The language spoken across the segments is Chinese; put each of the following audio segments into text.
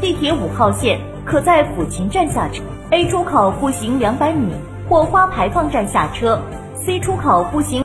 地铁五号线可在抚琴站下车，A 出口步行两百米或花牌坊站下车，C 出口步行。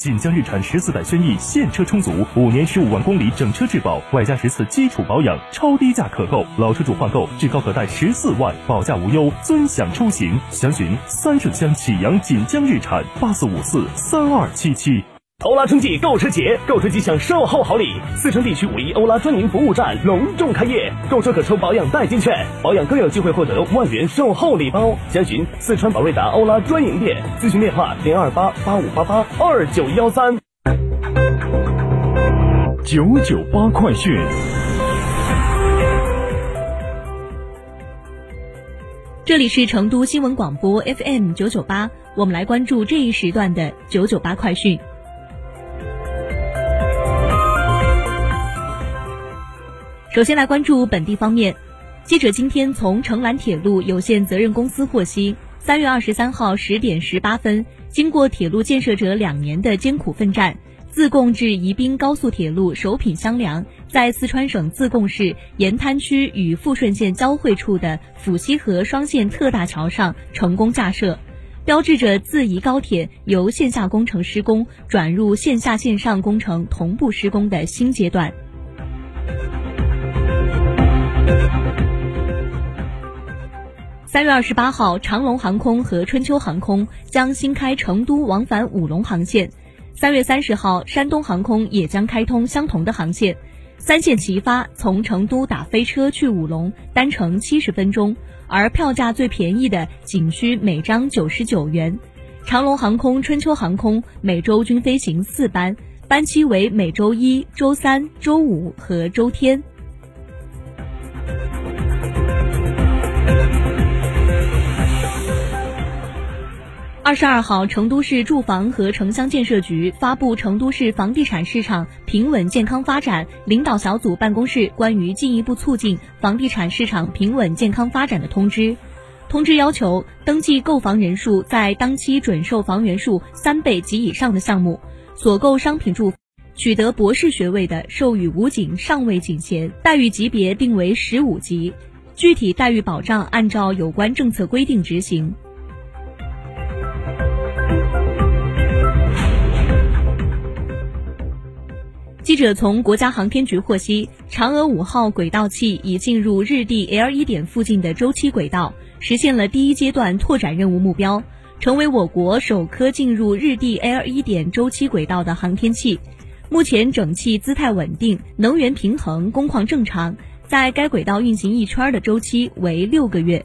锦江日产十四代轩逸现车充足，五年十五万公里整车质保，外加十次基础保养，超低价可购。老车主换购至高可贷十四万，保价无忧，尊享出行。详询三圣乡启阳锦江日产八四五四三二七七。欧拉春季购车节，购车即享售后好礼。四川地区五一欧拉专营服务站隆重开业，购车可抽保养代金券，保养更有机会获得万元售后礼包。详询四川宝瑞达欧拉专营店，咨询电话零二八八五八八二九幺三。九九八快讯。这里是成都新闻广播 FM 九九八，我们来关注这一时段的九九八快讯。首先来关注本地方面，记者今天从成兰铁路有限责任公司获悉，三月二十三号十点十八分，经过铁路建设者两年的艰苦奋战，自贡至宜宾高速铁路首品箱梁在四川省自贡市盐滩区与富顺县交汇处的抚溪河双线特大桥上成功架设，标志着自宜高铁由线下工程施工转入线下线上工程同步施工的新阶段。三月二十八号，长龙航空和春秋航空将新开成都往返武隆航线。三月三十号，山东航空也将开通相同的航线，三线齐发，从成都打飞车去武隆，单程七十分钟，而票价最便宜的仅需每张九十九元。长龙航空、春秋航空每周均飞行四班，班期为每周一、周三、周五和周天。二十二号，成都市住房和城乡建设局发布《成都市房地产市场平稳健康发展领导小组办公室关于进一步促进房地产市场平稳健康发展的通知》。通知要求，登记购房人数在当期准售房源数三倍及以上的项目，所购商品住取得博士学位的，授予武警上尉警衔，待遇级别定为十五级，具体待遇保障按照有关政策规定执行。记者从国家航天局获悉，嫦娥五号轨道器已进入日地 L 一点附近的周期轨道，实现了第一阶段拓展任务目标，成为我国首颗进入日地 L 一点周期轨道的航天器。目前整器姿态稳定，能源平衡，工况正常，在该轨道运行一圈的周期为六个月。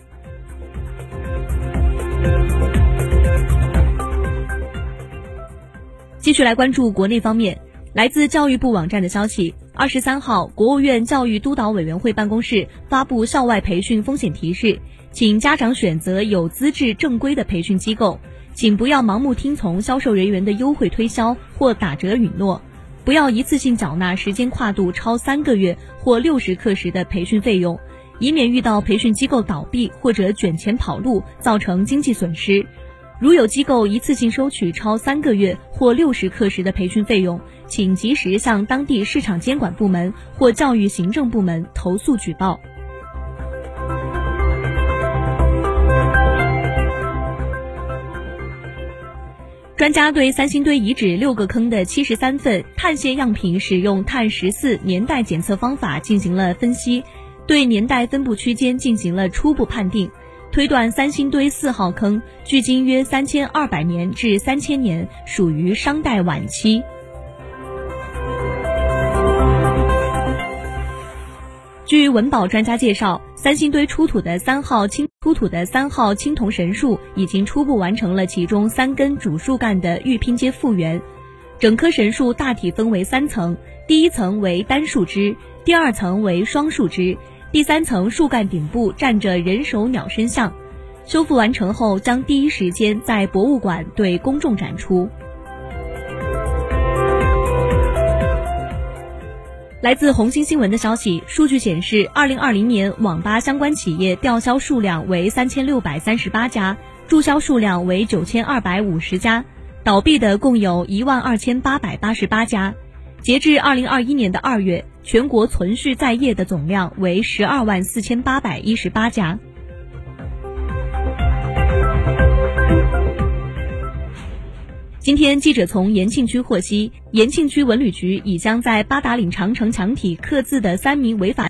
继续来关注国内方面，来自教育部网站的消息，二十三号，国务院教育督导委员会办公室发布校外培训风险提示，请家长选择有资质正规的培训机构，请不要盲目听从销售人员的优惠推销或打折允诺，不要一次性缴纳时间跨度超三个月或六十课时的培训费用，以免遇到培训机构倒闭或者卷钱跑路，造成经济损失。如有机构一次性收取超三个月或六十课时的培训费用，请及时向当地市场监管部门或教育行政部门投诉举报。专家对三星堆遗址六个坑的七十三份碳线样品使用碳十四年代检测方法进行了分析，对年代分布区间进行了初步判定。推断三星堆四号坑距今约三千二百年至三千年，属于商代晚期。据文保专家介绍，三星堆出土的三号青出土的三号青铜神树已经初步完成了其中三根主树干的预拼接复原。整棵神树大体分为三层，第一层为单树枝，第二层为双树枝。第三层树干顶部站着人首鸟身像，修复完成后将第一时间在博物馆对公众展出。来自红星新闻的消息，数据显示，二零二零年网吧相关企业吊销数量为三千六百三十八家，注销数量为九千二百五十家，倒闭的共有一万二千八百八十八家。截至二零二一年的二月。全国存续在业的总量为十二万四千八百一十八家。今天，记者从延庆区获悉，延庆区文旅局已将在八达岭长城墙体刻字的三名违法。